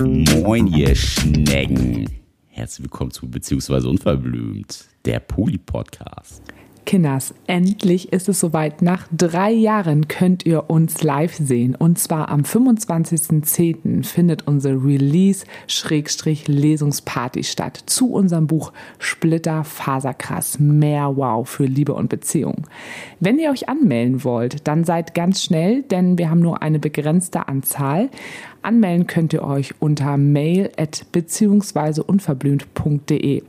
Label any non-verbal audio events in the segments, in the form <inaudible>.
Moin, ihr Schnecken. Herzlich willkommen zu Beziehungsweise Unverblümt, der Poli-Podcast. Kinders, endlich ist es soweit. Nach drei Jahren könnt ihr uns live sehen. Und zwar am 25.10. findet unsere Release-Lesungsparty statt zu unserem Buch Splitter Faserkrass. Mehr Wow für Liebe und Beziehung. Wenn ihr euch anmelden wollt, dann seid ganz schnell, denn wir haben nur eine begrenzte Anzahl. Anmelden könnt ihr euch unter mail at beziehungsweise unverblümt.de.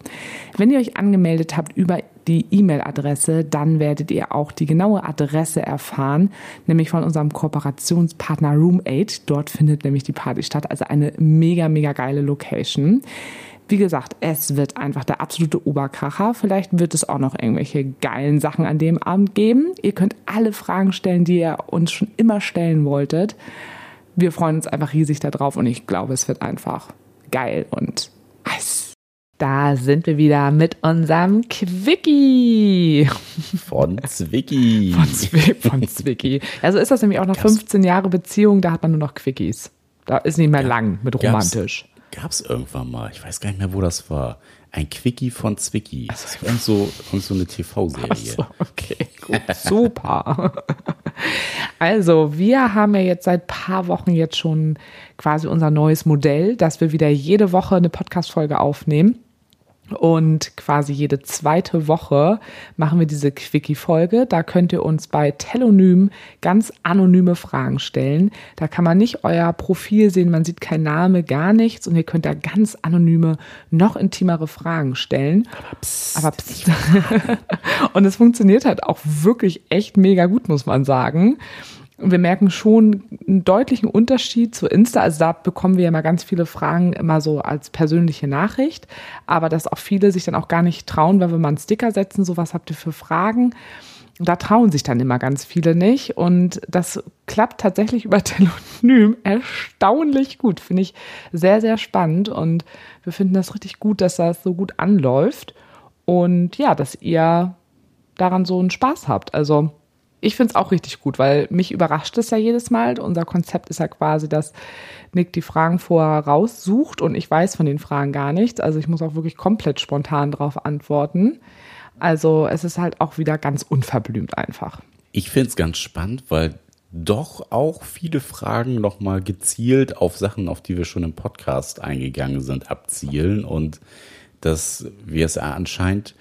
Wenn ihr euch angemeldet habt über die E-Mail-Adresse, dann werdet ihr auch die genaue Adresse erfahren, nämlich von unserem Kooperationspartner Room8. Dort findet nämlich die Party statt, also eine mega, mega geile Location. Wie gesagt, es wird einfach der absolute Oberkracher. Vielleicht wird es auch noch irgendwelche geilen Sachen an dem Abend geben. Ihr könnt alle Fragen stellen, die ihr uns schon immer stellen wolltet. Wir freuen uns einfach riesig darauf und ich glaube, es wird einfach geil und. Da sind wir wieder mit unserem Quickie. Von Zwicky. Von, Zwi von Zwicky. Also ist das nämlich auch nach 15 Jahre Beziehung, da hat man nur noch Quickies. Da ist nicht mehr lang mit romantisch. Gab es irgendwann mal, ich weiß gar nicht mehr, wo das war. Ein Quickie von Zwicky. Das ist irgend so, irgend so eine TV-Serie. So, okay, gut, super. Also, wir haben ja jetzt seit paar Wochen jetzt schon quasi unser neues Modell, dass wir wieder jede Woche eine Podcast-Folge aufnehmen. Und quasi jede zweite Woche machen wir diese Quickie-Folge. Da könnt ihr uns bei Telonym ganz anonyme Fragen stellen. Da kann man nicht euer Profil sehen, man sieht kein Name, gar nichts. Und ihr könnt da ganz anonyme, noch intimere Fragen stellen. Aber psst. Aber psst. <laughs> Und es funktioniert halt auch wirklich echt mega gut, muss man sagen. Und wir merken schon einen deutlichen Unterschied zu Insta. Also da bekommen wir ja mal ganz viele Fragen immer so als persönliche Nachricht. Aber dass auch viele sich dann auch gar nicht trauen, weil wir mal einen Sticker setzen, so was habt ihr für Fragen? Da trauen sich dann immer ganz viele nicht. Und das klappt tatsächlich über <laughs> Telonym erstaunlich gut. Finde ich sehr, sehr spannend. Und wir finden das richtig gut, dass das so gut anläuft. Und ja, dass ihr daran so einen Spaß habt. Also ich finde es auch richtig gut, weil mich überrascht es ja jedes Mal. Unser Konzept ist ja quasi, dass Nick die Fragen vorher raussucht und ich weiß von den Fragen gar nichts. Also ich muss auch wirklich komplett spontan darauf antworten. Also es ist halt auch wieder ganz unverblümt einfach. Ich finde es ganz spannend, weil doch auch viele Fragen nochmal gezielt auf Sachen, auf die wir schon im Podcast eingegangen sind, abzielen und dass wir es anscheinend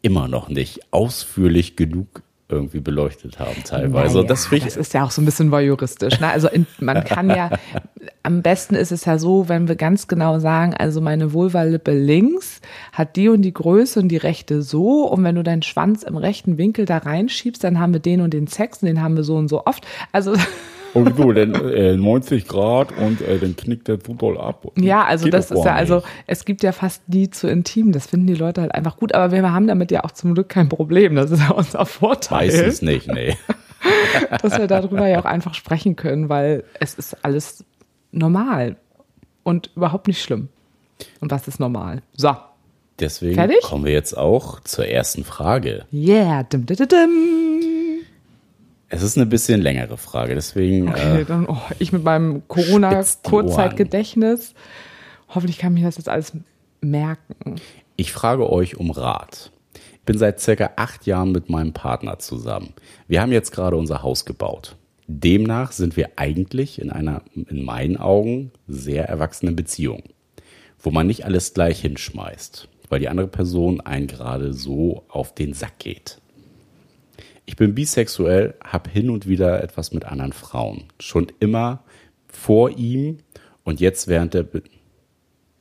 immer noch nicht ausführlich genug irgendwie beleuchtet haben teilweise. Naja, das, das ist ja auch so ein bisschen voyeuristisch. Ne? Also in, man kann ja, am besten ist es ja so, wenn wir ganz genau sagen, also meine Vulvalippe links hat die und die Größe und die rechte so und wenn du deinen Schwanz im rechten Winkel da reinschiebst, dann haben wir den und den Sex und den haben wir so und so oft. Also <laughs> und so, denn äh, 90 Grad und äh, dann knickt der zu doll ab. Ja, also Geht das ist ja, also es gibt ja fast nie zu intim. Das finden die Leute halt einfach gut. Aber wir haben damit ja auch zum Glück kein Problem. Das ist ja unser Vorteil. Meistens nicht, nee. <laughs> Dass wir darüber ja auch einfach sprechen können, weil es ist alles normal und überhaupt nicht schlimm. Und was ist normal? So. Deswegen Fertig? kommen wir jetzt auch zur ersten Frage. Yeah. Dim, dim, dim. Es ist eine bisschen längere Frage, deswegen. Okay, äh, dann, oh, ich mit meinem Corona-Kurzzeitgedächtnis. Hoffentlich kann ich mir das jetzt alles merken. Ich frage euch um Rat. Ich bin seit circa acht Jahren mit meinem Partner zusammen. Wir haben jetzt gerade unser Haus gebaut. Demnach sind wir eigentlich in einer, in meinen Augen, sehr erwachsenen Beziehung, wo man nicht alles gleich hinschmeißt, weil die andere Person einen gerade so auf den Sack geht. Ich bin bisexuell, habe hin und wieder etwas mit anderen Frauen. Schon immer vor ihm und jetzt während der Be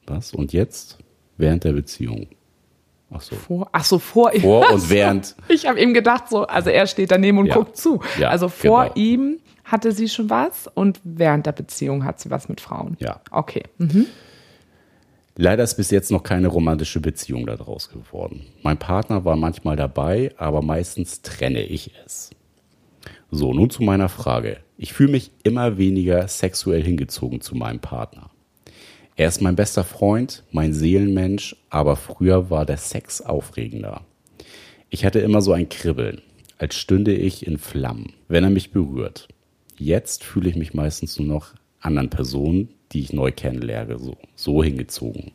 Was? Und jetzt während der Beziehung. Ach so. Vor, ach so, vor ihm. Vor <laughs> und während. Ich habe ihm gedacht, so, also er steht daneben und Ja. guckt zu. Ja, also vor genau. ihm hatte sie schon was und während der Beziehung hat sie was mit Frauen. Ja. Okay. Mhm. Leider ist bis jetzt noch keine romantische Beziehung daraus geworden. Mein Partner war manchmal dabei, aber meistens trenne ich es. So, nun zu meiner Frage. Ich fühle mich immer weniger sexuell hingezogen zu meinem Partner. Er ist mein bester Freund, mein Seelenmensch, aber früher war der Sex aufregender. Ich hatte immer so ein Kribbeln. als stünde ich in Flammen, wenn er mich berührt. Jetzt fühle ich mich meistens nur noch anderen Personen, die ich neu kennenlerne, so, so hingezogen.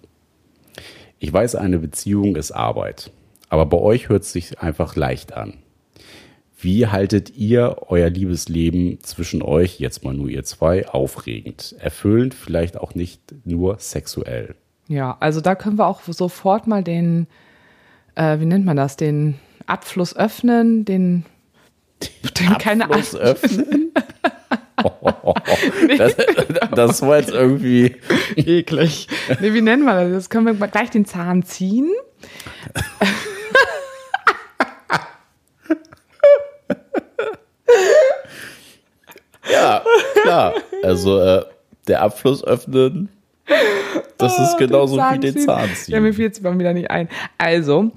Ich weiß, eine Beziehung ist Arbeit, aber bei euch hört es sich einfach leicht an. Wie haltet ihr euer Liebesleben zwischen euch, jetzt mal nur ihr zwei, aufregend, erfüllend, vielleicht auch nicht nur sexuell? Ja, also da können wir auch sofort mal den, äh, wie nennt man das, den Abfluss öffnen, den, den keine Abfluss öffnen? <laughs> <laughs> das, das war jetzt irgendwie <laughs> eklig. Nee, wie nennen wir das? Jetzt können wir gleich den Zahn ziehen. ja, klar. Also äh, der Abfluss öffnen, das ist oh, genauso wie den Zahn ziehen. Ja, mir fiel jetzt mal wieder nicht ein. Also,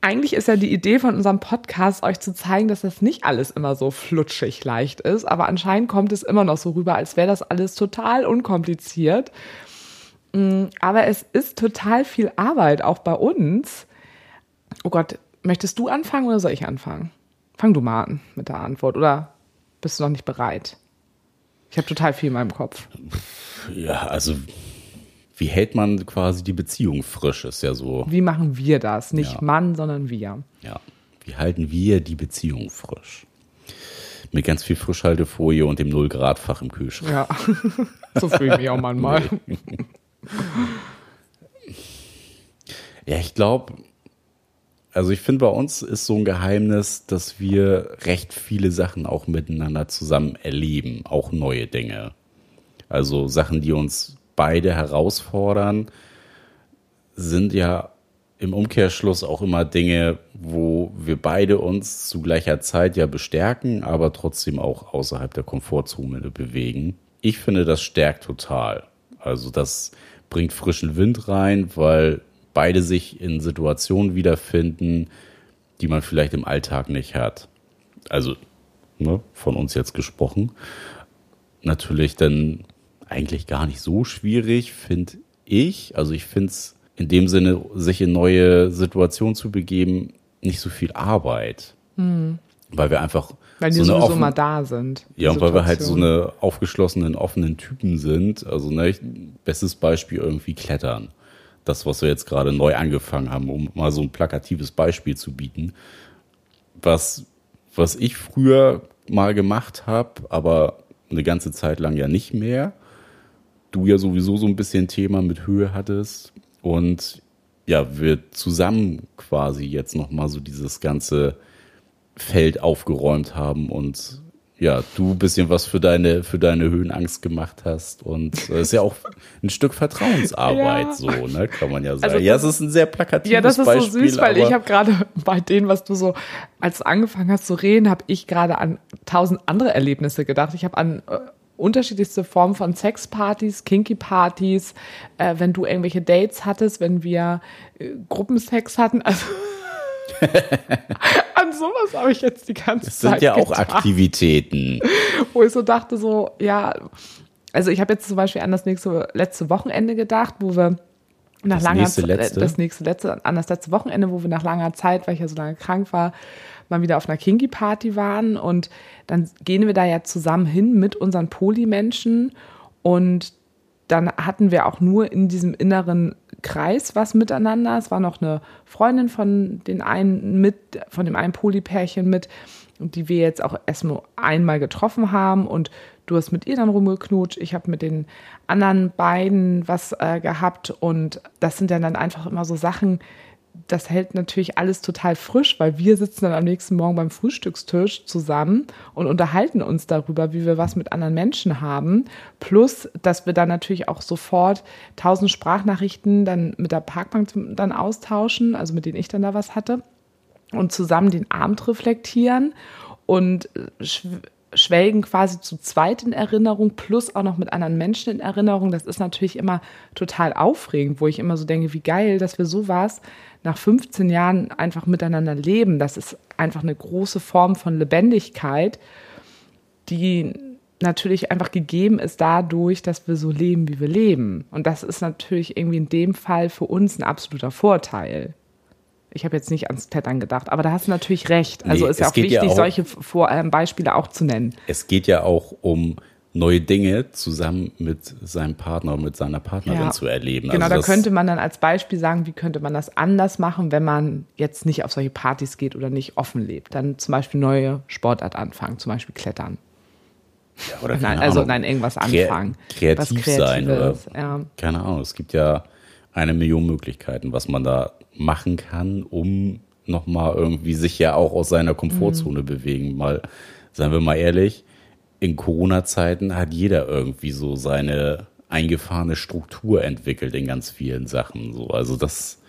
eigentlich ist ja die Idee von unserem Podcast, euch zu zeigen, dass das nicht alles immer so flutschig leicht ist, aber anscheinend kommt es immer noch so rüber, als wäre das alles total unkompliziert. Mm, aber es ist total viel Arbeit, auch bei uns. Oh Gott, möchtest du anfangen oder soll ich anfangen? Fang du mal an mit der Antwort oder bist du noch nicht bereit? Ich habe total viel in meinem Kopf. Ja, also wie hält man quasi die Beziehung frisch, ist ja so. Wie machen wir das? Nicht ja. Mann, sondern wir. Ja. Wie halten wir die Beziehung frisch? Mit ganz viel Frischhaltefolie und dem Null-Grad-Fach im Kühlschrank. Ja, <laughs> so fühle ich mich auch manchmal. <laughs> ja, ich glaube, also ich finde, bei uns ist so ein Geheimnis, dass wir recht viele Sachen auch miteinander zusammen erleben, auch neue Dinge. Also Sachen, die uns beide herausfordern, sind ja im Umkehrschluss auch immer Dinge, wo wir beide uns zu gleicher Zeit ja bestärken, aber trotzdem auch außerhalb der Komfortzone bewegen. Ich finde, das stärkt total. Also das bringt frischen Wind rein, weil beide sich in Situationen wiederfinden, die man vielleicht im Alltag nicht hat. Also ne, von uns jetzt gesprochen. Natürlich dann eigentlich gar nicht so schwierig, finde ich. Also ich finde es in dem Sinne, sich in neue Situationen zu begeben, nicht so viel Arbeit. Mhm. Weil wir einfach. Weil die so sowieso offen, mal da sind. Ja, und weil wir halt so eine aufgeschlossenen, offenen Typen sind. Also, ne, bestes Beispiel irgendwie Klettern. Das, was wir jetzt gerade neu angefangen haben, um mal so ein plakatives Beispiel zu bieten. Was, was ich früher mal gemacht habe, aber eine ganze Zeit lang ja nicht mehr du ja sowieso so ein bisschen Thema mit Höhe hattest und ja, wir zusammen quasi jetzt nochmal so dieses ganze Feld aufgeräumt haben und ja, du ein bisschen was für deine, für deine Höhenangst gemacht hast. Und es ist ja auch ein Stück Vertrauensarbeit, ja. so, ne, kann man ja sagen. Also, ja, es ist ein sehr plakatives Beispiel. Ja, das ist Beispiel, so süß, weil ich habe gerade <laughs> bei denen, was du so, als du angefangen hast zu reden, habe ich gerade an tausend andere Erlebnisse gedacht. Ich habe an äh, unterschiedlichste Formen von Sexpartys, Kinky-Partys, äh, wenn du irgendwelche Dates hattest, wenn wir äh, Gruppensex hatten. <laughs> Also an sowas habe ich jetzt die ganze das Zeit. Das sind ja gedacht, auch Aktivitäten. <laughs> Wo ich so dachte, so, ja, also ich habe jetzt zum Beispiel an das nächste letzte Wochenende gedacht, wo wir nach das langer nächste, letzte. das nächste letzte an das letzte Wochenende, wo wir nach langer Zeit, weil ich ja so lange krank war, mal wieder auf einer Kinky-Party waren. Und dann gehen wir da ja zusammen hin mit unseren Polymenschen. Und dann hatten wir auch nur in diesem inneren Kreis was miteinander. Es war noch eine Freundin von den einen mit, von dem einen Polypärchen mit, die wir jetzt auch erst nur einmal getroffen haben. Und du hast mit ihr dann rumgeknutscht, ich habe mit den anderen beiden was äh, gehabt. Und das sind dann, dann einfach immer so Sachen, das hält natürlich alles total frisch, weil wir sitzen dann am nächsten Morgen beim Frühstückstisch zusammen und unterhalten uns darüber, wie wir was mit anderen Menschen haben. Plus, dass wir dann natürlich auch sofort tausend Sprachnachrichten dann mit der Parkbank dann austauschen, also mit denen ich dann da was hatte und zusammen den Abend reflektieren und schwelgen quasi zu zweit in Erinnerung, plus auch noch mit anderen Menschen in Erinnerung. Das ist natürlich immer total aufregend, wo ich immer so denke, wie geil, dass wir sowas nach 15 Jahren einfach miteinander leben. Das ist einfach eine große Form von Lebendigkeit, die natürlich einfach gegeben ist dadurch, dass wir so leben, wie wir leben. Und das ist natürlich irgendwie in dem Fall für uns ein absoluter Vorteil. Ich habe jetzt nicht ans Klettern gedacht, aber da hast du natürlich recht. Also Nee, ist ja auch wichtig, ja auch- solche Vor ähm, Beispiele auch zu nennen. Es geht ja auch um neue Dinge zusammen mit seinem Partner und mit seiner Partnerin Ja. zu erleben. Genau, also da könnte man dann als Beispiel sagen, wie könnte man das anders machen, wenn man jetzt nicht auf solche Partys geht oder nicht offen lebt. Dann zum Beispiel neue Sportart anfangen, zum Beispiel Klettern. oder Nein, also nein, irgendwas anfangen. Kreativ Was sein oder Kreatives, ja. keine Ahnung. Es gibt ja eine Million Möglichkeiten, was man da machen kann, um nochmal irgendwie sich ja auch aus seiner Komfortzone bewegen. Mal, seien wir mal ehrlich, in Corona-Zeiten hat jeder irgendwie so seine eingefahrene Struktur entwickelt in ganz vielen Sachen. So, also das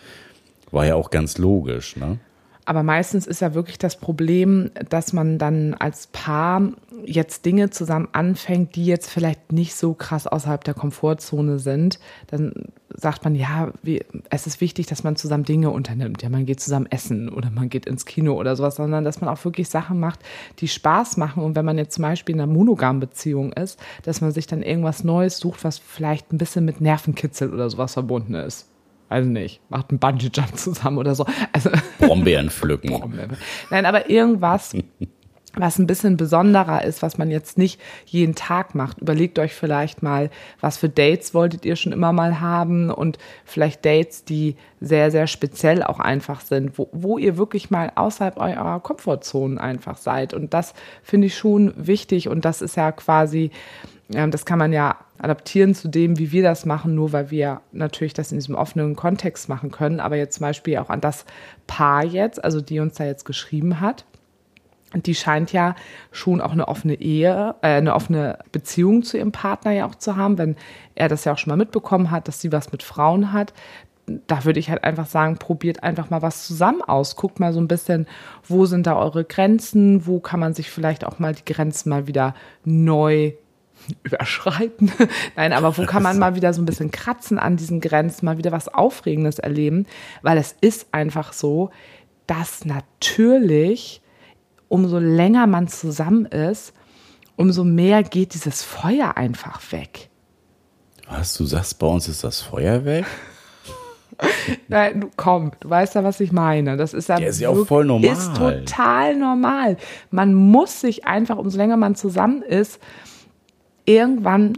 war ja auch ganz logisch, ne? Aber meistens ist ja wirklich das Problem, dass man dann als Paar jetzt Dinge zusammen anfängt, die jetzt vielleicht nicht so krass außerhalb der Komfortzone sind. Dann sagt man, ja, wie, es ist wichtig, dass man zusammen Dinge unternimmt. Ja, man geht zusammen essen oder man geht ins Kino oder sowas, sondern dass man auch wirklich Sachen macht, die Spaß machen. Und wenn man jetzt zum Beispiel in einer monogamen Beziehung ist, dass man sich dann irgendwas Neues sucht, was vielleicht ein bisschen mit Nervenkitzel oder sowas verbunden ist. Also nicht, macht einen Bungee-Jump zusammen oder so. Also <laughs> Brombeeren pflücken. Nein, aber irgendwas, <laughs> was ein bisschen besonderer ist, was man jetzt nicht jeden Tag macht. Überlegt euch vielleicht mal, was für Dates wolltet ihr schon immer mal haben und vielleicht Dates, die sehr, sehr speziell auch einfach sind, wo, wo ihr wirklich mal außerhalb eurer Komfortzonen einfach seid. Und das finde ich schon wichtig und das ist ja quasi, das kann man ja adaptieren zu dem, wie wir das machen, nur weil wir natürlich das in diesem offenen Kontext machen können. Aber jetzt zum Beispiel auch an das Paar jetzt, also die uns da jetzt geschrieben hat. Die scheint ja schon auch eine offene Ehe, äh, eine offene Beziehung zu ihrem Partner ja auch zu haben, wenn er das ja auch schon mal mitbekommen hat, dass sie was mit Frauen hat. Da würde ich halt einfach sagen, probiert einfach mal was zusammen aus. Guckt mal so ein bisschen, wo sind da eure Grenzen, wo kann man sich vielleicht auch mal die Grenzen mal wieder neu <laughs> überschreiten. <laughs> Nein, aber wo kann man mal wieder so ein bisschen kratzen an diesen Grenzen, mal wieder was Aufregendes erleben? Weil es ist einfach so, dass natürlich, umso länger man zusammen ist, umso mehr geht dieses Feuer einfach weg. Was, du sagst, bei uns ist das Feuerwerk? <laughs> Nein, du, komm, du weißt ja, was ich meine. Das ist ja, Ja, ist ja auch voll normal. Ist total normal. Man muss sich einfach, umso länger man zusammen ist, irgendwann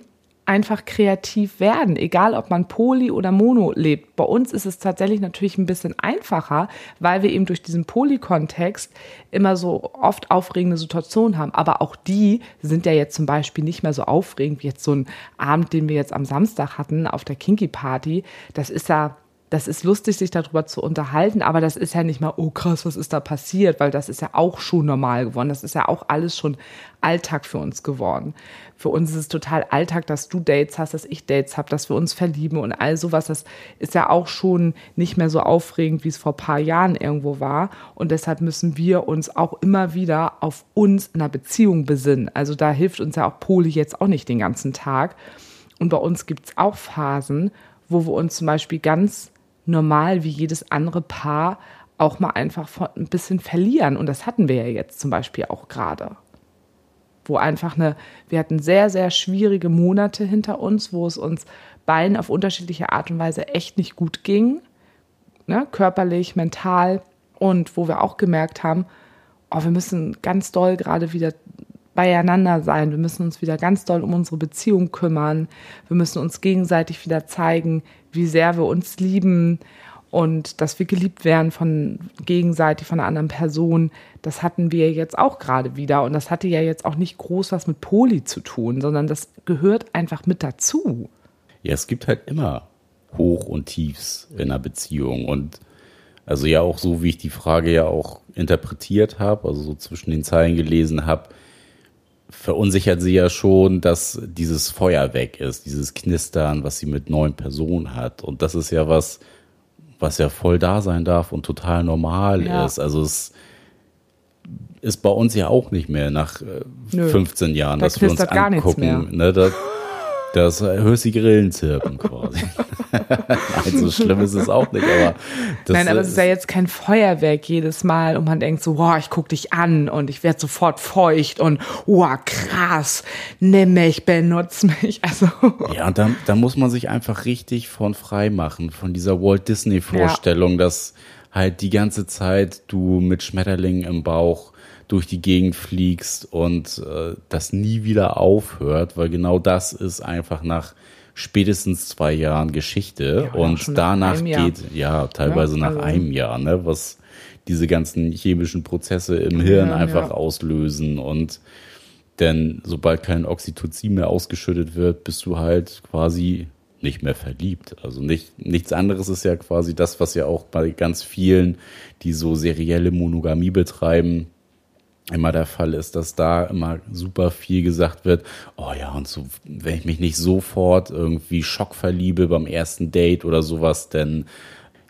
einfach kreativ werden, egal ob man poly oder mono lebt. Bei uns ist es tatsächlich natürlich ein bisschen einfacher, weil wir eben durch diesen Poly-Kontext immer so oft aufregende Situationen haben. Aber auch die sind ja jetzt zum Beispiel nicht mehr so aufregend wie jetzt so ein Abend, den wir jetzt am Samstag hatten auf der Kinky Party. Das ist ja das ist lustig, sich darüber zu unterhalten, aber das ist ja nicht mal, oh krass, was ist da passiert, weil das ist ja auch schon normal geworden. Das ist ja auch alles schon Alltag für uns geworden. Für uns ist es total Alltag, dass du Dates hast, dass ich Dates habe, dass wir uns verlieben und all sowas. Das ist ja auch schon nicht mehr so aufregend, wie es vor ein paar Jahren irgendwo war. Und deshalb müssen wir uns auch immer wieder auf uns in einer Beziehung besinnen. Also da hilft uns ja auch Poli jetzt auch nicht den ganzen Tag. Und bei uns gibt es auch Phasen, wo wir uns zum Beispiel ganz normal wie jedes andere Paar auch mal einfach ein bisschen verlieren. Und das hatten wir ja jetzt zum Beispiel auch gerade. Wo einfach eine, wir hatten sehr, sehr schwierige Monate hinter uns, wo es uns beiden auf unterschiedliche Art und Weise echt nicht gut ging. Ne? Körperlich, mental. Und wo wir auch gemerkt haben, oh, wir müssen ganz doll gerade wieder beieinander sein. Wir müssen uns wieder ganz doll um unsere Beziehung kümmern. Wir müssen uns gegenseitig wieder zeigen, wie sehr wir uns lieben und dass wir geliebt werden von gegenseitig von einer anderen Person. Das hatten wir jetzt auch gerade wieder und das hatte ja jetzt auch nicht groß was mit Poli zu tun, sondern das gehört einfach mit dazu. Ja, es gibt halt immer Hoch und Tiefs in einer Beziehung und also ja auch so, wie ich die Frage ja auch interpretiert habe, also so zwischen den Zeilen gelesen habe, verunsichert sie ja schon, dass dieses Feuer weg ist, dieses Knistern, was sie mit neuen Personen hat. Und das ist ja was, was ja voll da sein darf und total normal Ja. ist. Also es ist bei uns ja auch nicht mehr nach äh, Nö. 15 Jahren, Da dass wir uns angucken. Ne, da, <laughs> das äh, hörst die Grillen zirpen quasi. <laughs> Nein, so schlimm ist es auch nicht, aber das Nein, aber es ist ja jetzt kein Feuerwerk jedes Mal und man denkt so, wow, ich guck dich an und ich werde sofort feucht und wow, krass, nimm mich, benutz mich. <laughs> Also Ja, und da, da muss man sich einfach richtig von frei machen, von dieser Walt Disney Vorstellung, dass halt die ganze Zeit du mit Schmetterlingen im Bauch durch die Gegend fliegst und äh, das nie wieder aufhört, weil genau das ist einfach nach spätestens zwei Jahren Geschichte. Ja, und nach danach geht, ja, teilweise Ja, nach also- einem Jahr, ne, was diese ganzen chemischen Prozesse im Hirn Ja, einfach auslösen. Und denn sobald kein Oxytocin mehr ausgeschüttet wird, bist du halt quasi nicht mehr verliebt. Also nicht, nichts anderes ist ja quasi das, was ja auch bei ganz vielen, die so serielle Monogamie betreiben, immer der Fall ist, dass da immer super viel gesagt wird, oh ja, und so, wenn ich mich nicht sofort irgendwie schockverliebe beim ersten Date oder sowas, dann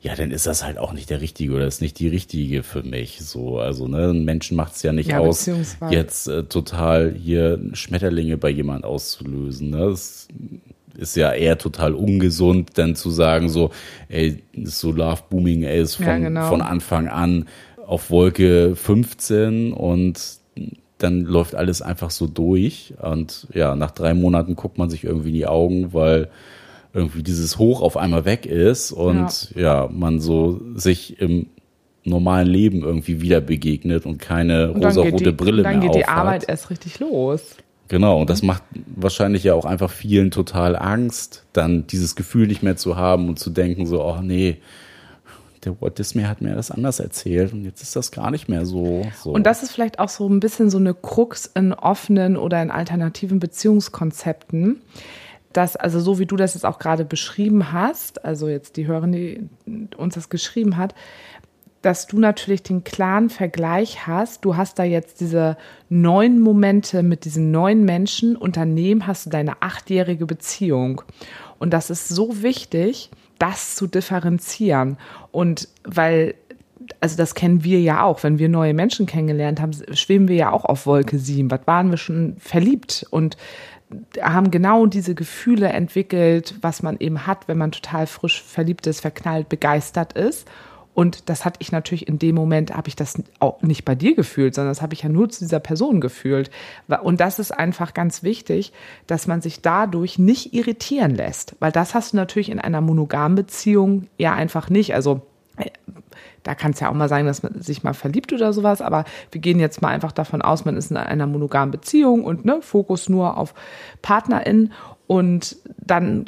ja, dann ist das halt auch nicht der Richtige oder ist nicht die Richtige für mich. So, also, ne, ein Menschen macht es ja nicht Ja, aus, jetzt äh, total hier Schmetterlinge bei jemand auszulösen. Ne? Das ist ja eher total ungesund, dann zu sagen, so, ey, ist so Love Booming, ey, ist von, Ja, genau. von Anfang an auf Wolke 15 und dann läuft alles einfach so durch. Und ja, nach drei Monaten guckt man sich irgendwie in die Augen, weil irgendwie dieses Hoch auf einmal weg ist und ja, man so sich im normalen Leben irgendwie wieder begegnet und keine dann rosarote Brille dann mehr geht die. Arbeit erst richtig los. Genau, und das macht wahrscheinlich ja auch einfach vielen total Angst, dann dieses Gefühl nicht mehr zu haben und zu denken so, oh nee, der Walt Disney hat mir das anders erzählt und jetzt ist das gar nicht mehr so. so. Und das ist vielleicht auch so ein bisschen so eine Krux in offenen oder in alternativen Beziehungskonzepten. Dass, also so wie du das jetzt auch gerade beschrieben hast, also jetzt die Hörerin, die uns das geschrieben hat, dass du natürlich den klaren Vergleich hast. Du hast da jetzt diese neun Momente mit diesen neun Menschen und daneben hast du deine achtjährige Beziehung. Und das ist so wichtig, das zu differenzieren. Und weil, also das kennen wir ja auch, wenn wir neue Menschen kennengelernt haben, schweben wir ja auch auf Wolke 7. Was waren wir schon verliebt? Und haben genau diese Gefühle entwickelt, was man eben hat, wenn man total frisch verliebt ist, verknallt, begeistert ist. Und das hatte ich natürlich in dem Moment, habe ich das auch nicht bei dir gefühlt, sondern das habe ich ja nur zu dieser Person gefühlt. Und das ist einfach ganz wichtig, dass man sich dadurch nicht irritieren lässt, weil das hast du natürlich in einer monogamen Beziehung ja einfach nicht. Also äh, da kann es ja auch mal sein, dass man sich mal verliebt oder sowas, aber wir gehen jetzt mal einfach davon aus, man ist in einer monogamen Beziehung und ne, Fokus nur auf PartnerInnen und dann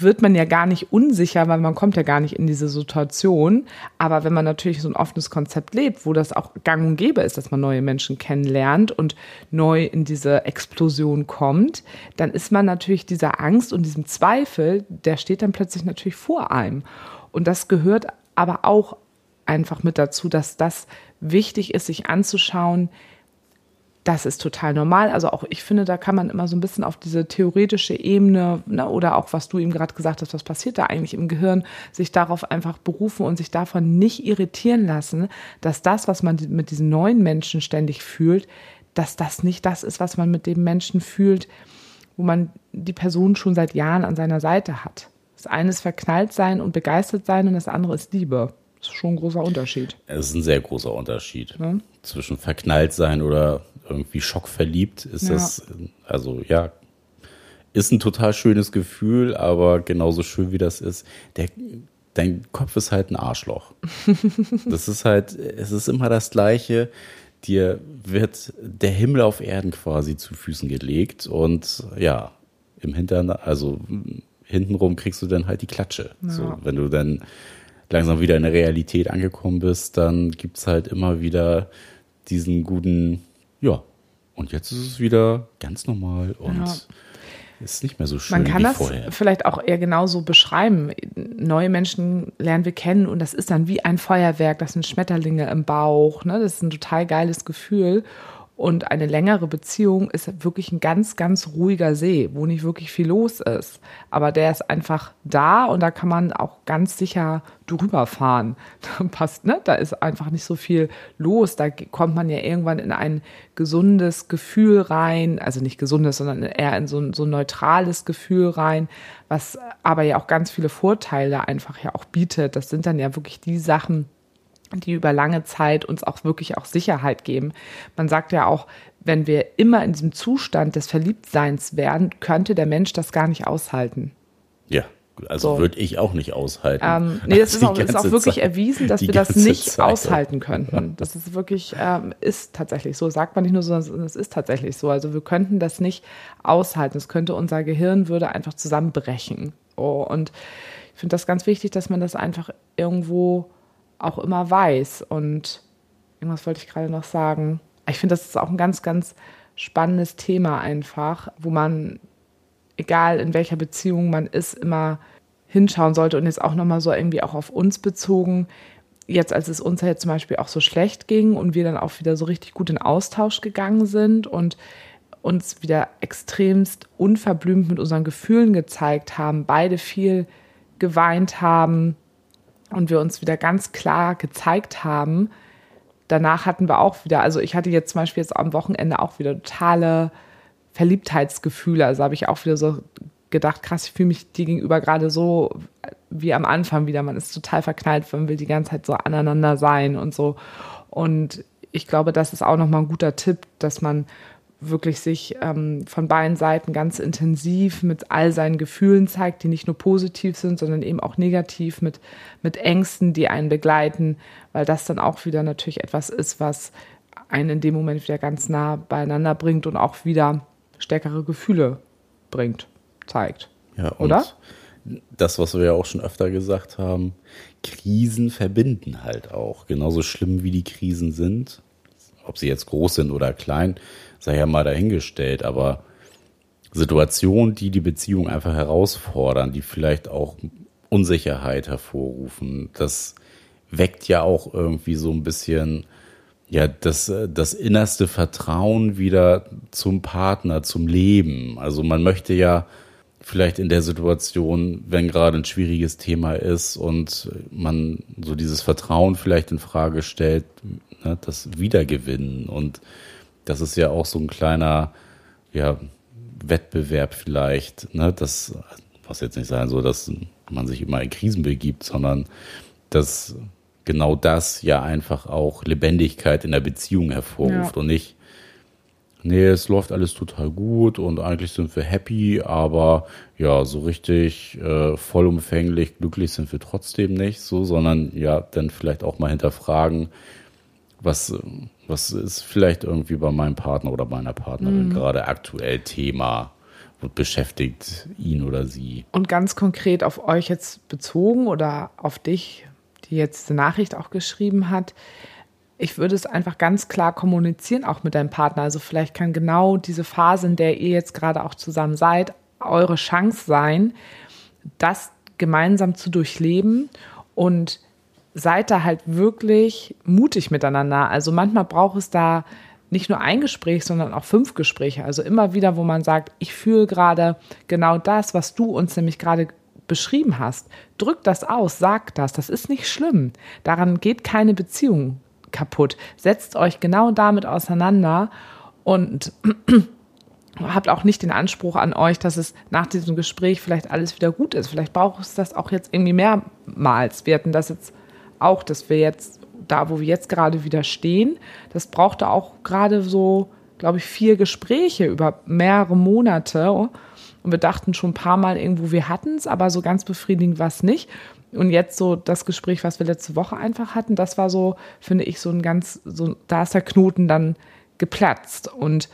wird man ja gar nicht unsicher, weil man kommt ja gar nicht in diese Situation. Aber wenn man natürlich so ein offenes Konzept lebt, wo das auch gang und gäbe ist, dass man neue Menschen kennenlernt und neu in diese Explosion kommt, dann ist man natürlich dieser Angst und diesem Zweifel, der steht dann plötzlich natürlich vor einem. Und das gehört aber auch einfach mit dazu, dass das wichtig ist, sich anzuschauen, das ist total normal. Also auch ich finde, da kann man immer so ein bisschen auf diese theoretische Ebene ne, oder auch was du eben gerade gesagt hast, was passiert da eigentlich im Gehirn, sich darauf einfach berufen und sich davon nicht irritieren lassen, dass das, was man mit diesen neuen Menschen ständig fühlt, dass das nicht das ist, was man mit dem Menschen fühlt, wo man die Person schon seit Jahren an seiner Seite hat. Das eine ist verknallt sein und begeistert sein und das andere ist Liebe. Das ist schon ein großer Unterschied. Es ist ein sehr großer Unterschied. Zwischen verknallt sein oder irgendwie schockverliebt ist Ja. das, also ja, ist ein total schönes Gefühl, aber genauso schön wie das ist, der, dein Kopf ist halt ein Arschloch. <laughs> das ist halt, es ist immer das Gleiche. Dir wird der Himmel auf Erden quasi zu Füßen gelegt und ja, im Hintern, also hintenrum kriegst du dann halt die Klatsche. So, wenn du dann langsam wieder in der Realität angekommen bist, dann gibt's halt immer wieder diesen guten, ja, und jetzt ist es wieder ganz normal und Ja. ist nicht mehr so schön Man kann wie das vorher. vielleicht auch eher genauso beschreiben. Neue Menschen lernen wir kennen und das ist dann wie ein Feuerwerk, das sind Schmetterlinge im Bauch. Ne? Das ist ein total geiles Gefühl. Und eine längere Beziehung ist wirklich ein ganz, ganz ruhiger See, wo nicht wirklich viel los ist. Aber der ist einfach da und da kann man auch ganz sicher drüber fahren. <laughs> Da passt, ne? Da ist einfach nicht so viel los. Da kommt man ja irgendwann in ein gesundes Gefühl rein. Also nicht gesundes, sondern eher in so ein, so ein neutrales Gefühl rein, was aber ja auch ganz viele Vorteile einfach ja auch bietet. Das sind dann ja wirklich die Sachen, die über lange Zeit uns auch wirklich auch Sicherheit geben. Man sagt ja auch, wenn wir immer in diesem Zustand des Verliebtseins wären, könnte der Mensch das gar nicht aushalten. Ja, Also so. würde ich auch nicht aushalten. Ähm, <laughs> nee, das ist auch, ist auch, wirklich Zeit, erwiesen, dass wir das nicht Zeit. aushalten <laughs> könnten. Das ist wirklich, ähm, ist tatsächlich so. Sagt man nicht nur so, sondern es ist tatsächlich so. Also wir könnten das nicht aushalten. Es könnte unser Gehirn würde einfach zusammenbrechen. Oh, und ich finde das ganz wichtig, dass man das einfach irgendwo auch immer weiß. Und irgendwas wollte ich gerade noch sagen. Ich finde, das ist auch ein ganz, ganz spannendes Thema einfach, wo man, egal in welcher Beziehung man ist, immer hinschauen sollte und jetzt auch nochmal so irgendwie auch auf uns bezogen. Jetzt, als es uns ja zum Beispiel auch so schlecht ging und wir dann auch wieder so richtig gut in Austausch gegangen sind und uns wieder extremst unverblümt mit unseren Gefühlen gezeigt haben, beide viel geweint haben und wir uns wieder ganz klar gezeigt haben. Danach hatten wir auch wieder, also ich hatte jetzt zum Beispiel jetzt am Wochenende auch wieder totale Verliebtheitsgefühle. Also habe ich auch wieder so gedacht, krass, ich fühle mich dir gegenüber gerade so wie am Anfang wieder. Man ist total verknallt, man will die ganze Zeit so aneinander sein und so. Und ich glaube, das ist auch nochmal ein guter Tipp, dass man wirklich sich ähm, von beiden Seiten ganz intensiv mit all seinen Gefühlen zeigt, die nicht nur positiv sind, sondern eben auch negativ mit, mit Ängsten, die einen begleiten, weil das dann auch wieder natürlich etwas ist, was einen in dem Moment wieder ganz nah beieinander bringt und auch wieder stärkere Gefühle bringt, zeigt. Ja, oder? Das, was wir ja auch schon öfter gesagt haben, Krisen verbinden halt auch. Genauso schlimm wie die Krisen sind, ob sie jetzt groß sind oder klein, sei ja mal dahingestellt, aber Situationen, die die Beziehung einfach herausfordern, die vielleicht auch Unsicherheit hervorrufen, das weckt ja auch irgendwie so ein bisschen ja das das innerste Vertrauen wieder zum Partner, zum Leben. Also man möchte ja vielleicht in der Situation, wenn gerade ein schwieriges Thema ist und man so dieses Vertrauen vielleicht in Frage stellt, ne, das Wiedergewinnen und das ist ja auch so ein kleiner ja, Wettbewerb vielleicht, ne? Das, was jetzt nicht sein soll, dass man sich immer in Krisen begibt, sondern dass genau das ja einfach auch Lebendigkeit in der Beziehung hervorruft ja. und nicht, nee, es läuft alles total gut und eigentlich sind wir happy, aber ja, so richtig äh, vollumfänglich glücklich sind wir trotzdem nicht, so, sondern ja, dann vielleicht auch mal hinterfragen, was, was ist vielleicht irgendwie bei meinem Partner oder meiner Partnerin mhm. gerade aktuell Thema und beschäftigt ihn oder sie. Und ganz konkret auf euch jetzt bezogen oder auf dich, die jetzt die Nachricht auch geschrieben hat, ich würde es einfach ganz klar kommunizieren, auch mit deinem Partner. Also vielleicht kann genau diese Phase, in der ihr jetzt gerade auch zusammen seid, eure Chance sein, das gemeinsam zu durchleben und seid da halt wirklich mutig miteinander. Also manchmal braucht es da nicht nur ein Gespräch, sondern auch fünf Gespräche. Also immer wieder, wo man sagt, ich fühle gerade genau das, was du uns nämlich gerade beschrieben hast. Drück das aus, sag das. Das ist nicht schlimm. Daran geht keine Beziehung kaputt. Setzt euch genau damit auseinander und <clears throat> habt auch nicht den Anspruch an euch, dass es nach diesem Gespräch vielleicht alles wieder gut ist. Vielleicht braucht es das auch jetzt irgendwie mehrmals. Wir hatten das jetzt auch, dass wir jetzt da, wo wir jetzt gerade wieder stehen, das brauchte auch gerade so, glaube ich, vier Gespräche über mehrere Monate. Und wir dachten schon ein paar Mal irgendwo, wir hatten es, aber so ganz befriedigend war es nicht. Und jetzt so das Gespräch, was wir letzte Woche einfach hatten, das war so, finde ich, so ein ganz, so, da ist der Knoten dann geplatzt. Und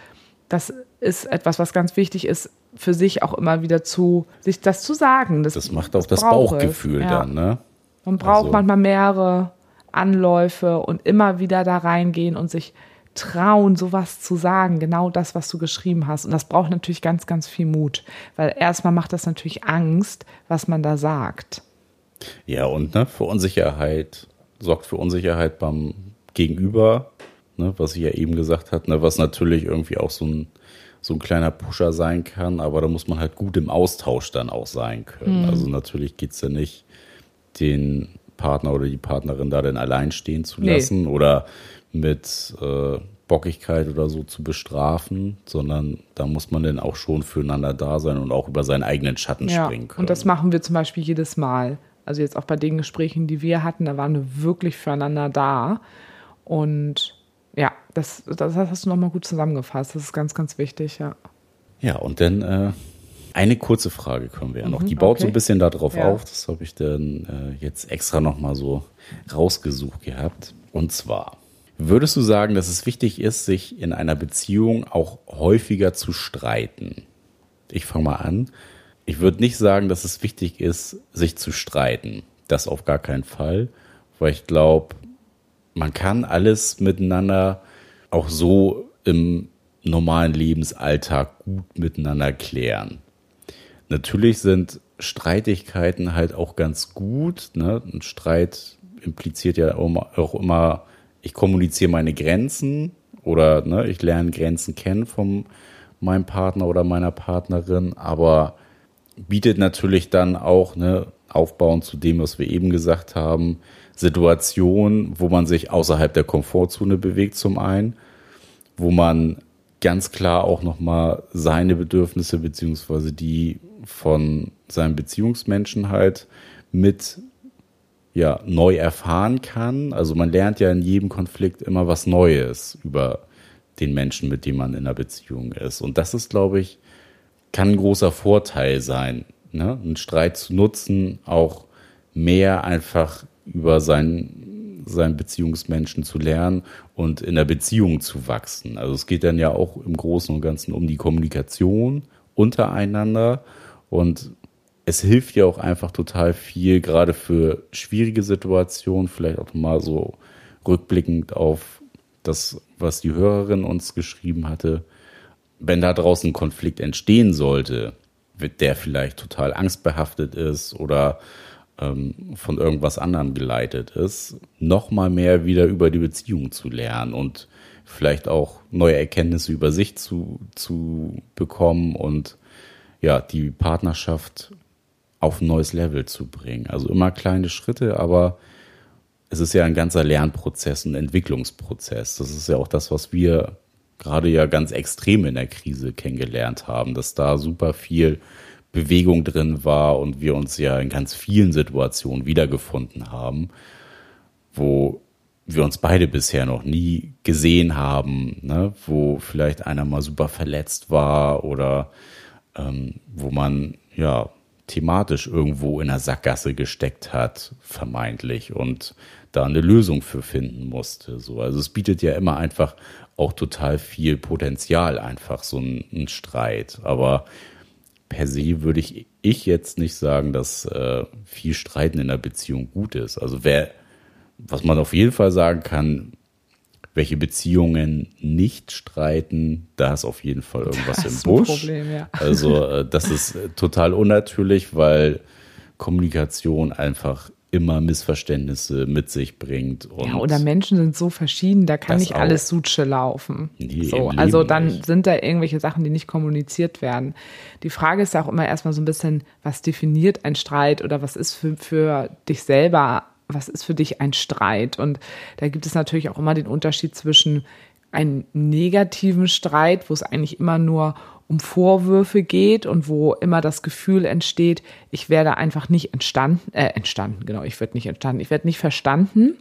das ist etwas, was ganz wichtig ist, für sich auch immer wieder zu, sich das zu sagen. Das, das macht auch das, das Bauchgefühl ja. dann, ne? Man braucht also. manchmal mehrere Anläufe und immer wieder da reingehen und sich trauen, sowas zu sagen, genau das, was du geschrieben hast. Und das braucht natürlich ganz, ganz viel Mut, weil erstmal macht das natürlich Angst, was man da sagt. Ja, und ne, für Unsicherheit, sorgt für Unsicherheit beim Gegenüber, ne, was ich ja eben gesagt habe, ne, was natürlich irgendwie auch so ein, so ein kleiner Pusher sein kann, aber da muss man halt gut im Austausch dann auch sein können. Mhm. Also natürlich geht es ja nicht den Partner oder die Partnerin da denn allein stehen zu lassen nee. oder mit äh, Bockigkeit oder so zu bestrafen, sondern da muss man dann auch schon füreinander da sein und auch über seinen eigenen Schatten ja, springen können. Und das machen wir zum Beispiel jedes Mal. Also jetzt auch bei den Gesprächen, die wir hatten, da waren wir wirklich füreinander da. Und ja, das, das hast du nochmal gut zusammengefasst. Das ist ganz, ganz wichtig, ja. Ja, und dann äh, Eine kurze Frage können wir ja noch. Die baut okay. so ein bisschen darauf Ja. auf. Das habe ich dann äh, jetzt extra nochmal so rausgesucht gehabt. Und zwar, würdest du sagen, dass es wichtig ist, sich in einer Beziehung auch häufiger zu streiten? Ich fange mal an. Ich würde nicht sagen, dass es wichtig ist, sich zu streiten. Das auf gar keinen Fall, weil ich glaube, man kann alles miteinander auch so im normalen Lebensalltag gut miteinander klären. Natürlich sind Streitigkeiten halt auch ganz gut. Ne? Ein Streit impliziert ja auch immer- ich kommuniziere meine Grenzen oder ne, ich lerne Grenzen kennen von meinem Partner oder meiner Partnerin, aber bietet natürlich dann auch, ne, aufbauend zu dem, was wir eben gesagt haben, Situationen, wo man sich außerhalb der Komfortzone bewegt zum einen, wo man ganz klar auch nochmal seine Bedürfnisse beziehungsweise die von seinem Beziehungsmenschen halt mit ja, neu erfahren kann. Also man lernt ja in jedem Konflikt immer was Neues über den Menschen, mit dem man in einer Beziehung ist. Und das ist, glaube ich, kann ein großer Vorteil sein, ne? einen Streit zu nutzen, auch mehr einfach über seinen, seinen Beziehungsmenschen zu lernen und in der Beziehung zu wachsen. Also es geht dann ja auch im Großen und Ganzen um die Kommunikation untereinander und es hilft ja auch einfach total viel, gerade für schwierige Situationen, vielleicht auch mal so rückblickend auf das, was die Hörerin uns geschrieben hatte, wenn da draußen ein Konflikt entstehen sollte, der vielleicht total angstbehaftet ist oder ähm, von irgendwas anderem geleitet ist, noch mal mehr wieder über die Beziehung zu lernen und vielleicht auch neue Erkenntnisse über sich zu, zu bekommen und ja, die Partnerschaft auf ein neues Level zu bringen. Also immer kleine Schritte, aber es ist ja ein ganzer Lernprozess, ein Entwicklungsprozess. Das ist ja auch das, was wir gerade ja ganz extrem in der Krise kennengelernt haben, dass da super viel Bewegung drin war und wir uns ja in ganz vielen Situationen wiedergefunden haben, wo wir uns beide bisher noch nie gesehen haben, ne? wo vielleicht einer mal super verletzt war oder ähm, wo man ja thematisch irgendwo in einer Sackgasse gesteckt hat, vermeintlich, und da eine Lösung für finden musste. So, also es bietet ja immer einfach auch total viel Potenzial, einfach so ein, ein Streit. Aber per se würde ich, ich jetzt nicht sagen, dass äh, viel Streiten in der Beziehung gut ist. Also wer, was man auf jeden Fall sagen kann, welche Beziehungen nicht streiten, da ist auf jeden Fall irgendwas Das im Busch. Problem, ja. Also äh, das ist äh, total unnatürlich, weil Kommunikation einfach immer Missverständnisse mit sich bringt. Ja, oder Menschen sind so verschieden, da kann nicht alles Sutsche laufen. Nee, so, also dann nicht. sind da irgendwelche Sachen, die nicht kommuniziert werden. Die Frage ist ja auch immer erstmal so ein bisschen, was definiert ein Streit oder was ist für, für dich selber, was ist für dich ein Streit? Und da gibt es natürlich auch immer den Unterschied zwischen einem negativen Streit, wo es eigentlich immer nur um Vorwürfe geht und wo immer das Gefühl entsteht, ich werde einfach nicht entstanden, äh, entstanden, genau, ich werde nicht entstanden, ich werde nicht verstanden.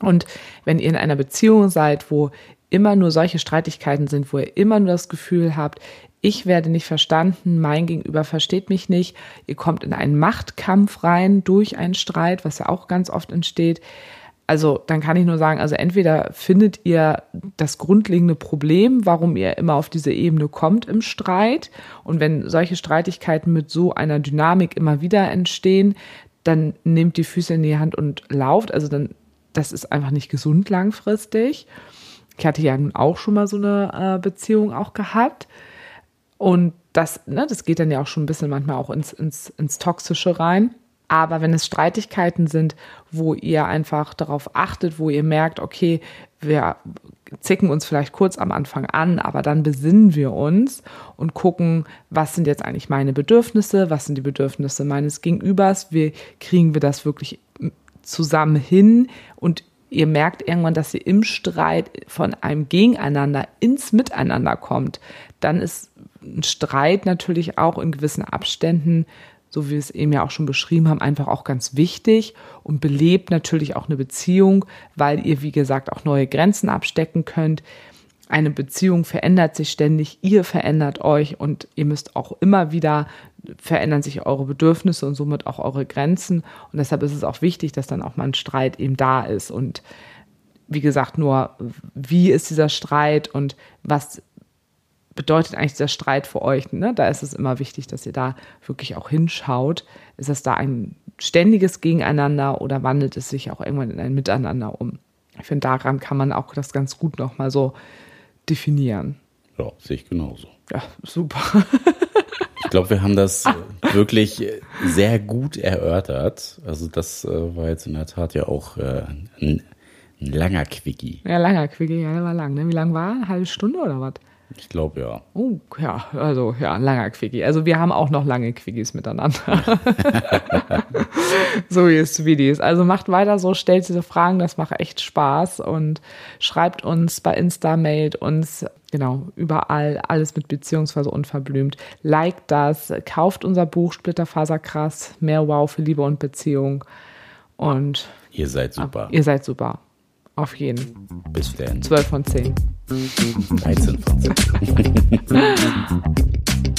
Und wenn ihr in einer Beziehung seid, wo immer nur solche Streitigkeiten sind, wo ihr immer nur das Gefühl habt, ich werde nicht verstanden, mein Gegenüber versteht mich nicht, ihr kommt in einen Machtkampf rein durch einen Streit, was ja auch ganz oft entsteht. Also dann kann ich nur sagen, also entweder findet ihr das grundlegende Problem, warum ihr immer auf diese Ebene kommt im Streit. Und wenn solche Streitigkeiten mit so einer Dynamik immer wieder entstehen, dann nehmt die Füße in die Hand und lauft. Also dann, das ist einfach nicht gesund langfristig. Ich hatte ja nun auch schon mal so eine äh, Beziehung auch gehabt. Und das, ne, das geht dann ja auch schon ein bisschen manchmal auch ins, ins, ins Toxische rein. Aber wenn es Streitigkeiten sind, wo ihr einfach darauf achtet, wo ihr merkt, okay, wir zicken uns vielleicht kurz am Anfang an, aber dann besinnen wir uns und gucken, was sind jetzt eigentlich meine Bedürfnisse, was sind die Bedürfnisse meines Gegenübers, wie kriegen wir das wirklich zusammen hin und ihr merkt irgendwann, dass ihr im Streit von einem Gegeneinander ins Miteinander kommt, dann ist ein Streit natürlich auch in gewissen Abständen, so wie wir es eben ja auch schon beschrieben haben, einfach auch ganz wichtig und belebt natürlich auch eine Beziehung, weil ihr, wie gesagt, auch neue Grenzen abstecken könnt. eine Beziehung verändert sich ständig, ihr verändert euch und ihr müsst auch immer wieder verändern sich eure Bedürfnisse und somit auch eure Grenzen. Und deshalb ist es auch wichtig, dass dann auch mal ein Streit eben da ist. Und wie gesagt, nur wie ist dieser Streit und was bedeutet eigentlich dieser Streit für euch? Ne? Da ist es immer wichtig, dass ihr da wirklich auch hinschaut. Ist das da ein ständiges Gegeneinander oder wandelt es sich auch irgendwann in ein Miteinander um? Ich finde, daran kann man auch das ganz gut nochmal so definieren. Ja, sehe ich genauso. Ja, super. Ich glaube, wir haben das ah. <laughs> wirklich sehr gut erörtert. Also das äh, war jetzt in der Tat ja auch äh, ein, ein, langer Quickie. Ja, langer Quickie, ja, der war lang. Ne? Wie lang war? Eine halbe Stunde oder was? Ich glaube ja. Oh, ja, also ja, langer Quickie. Also wir haben auch noch lange Quickies miteinander. <laughs> so ihr Sweeties. Also macht weiter so, stellt diese Fragen, das macht echt Spaß und schreibt uns bei Insta, mailt uns, genau, überall, alles mit beziehungsweise unverblümt. Liked das, kauft unser Buch Splitterfaserkrass, mehr Wow für Liebe und Beziehung und ihr seid super. Ihr seid super. Auf jeden. Bis dann. 12 von 10. 13 von 10. <laughs>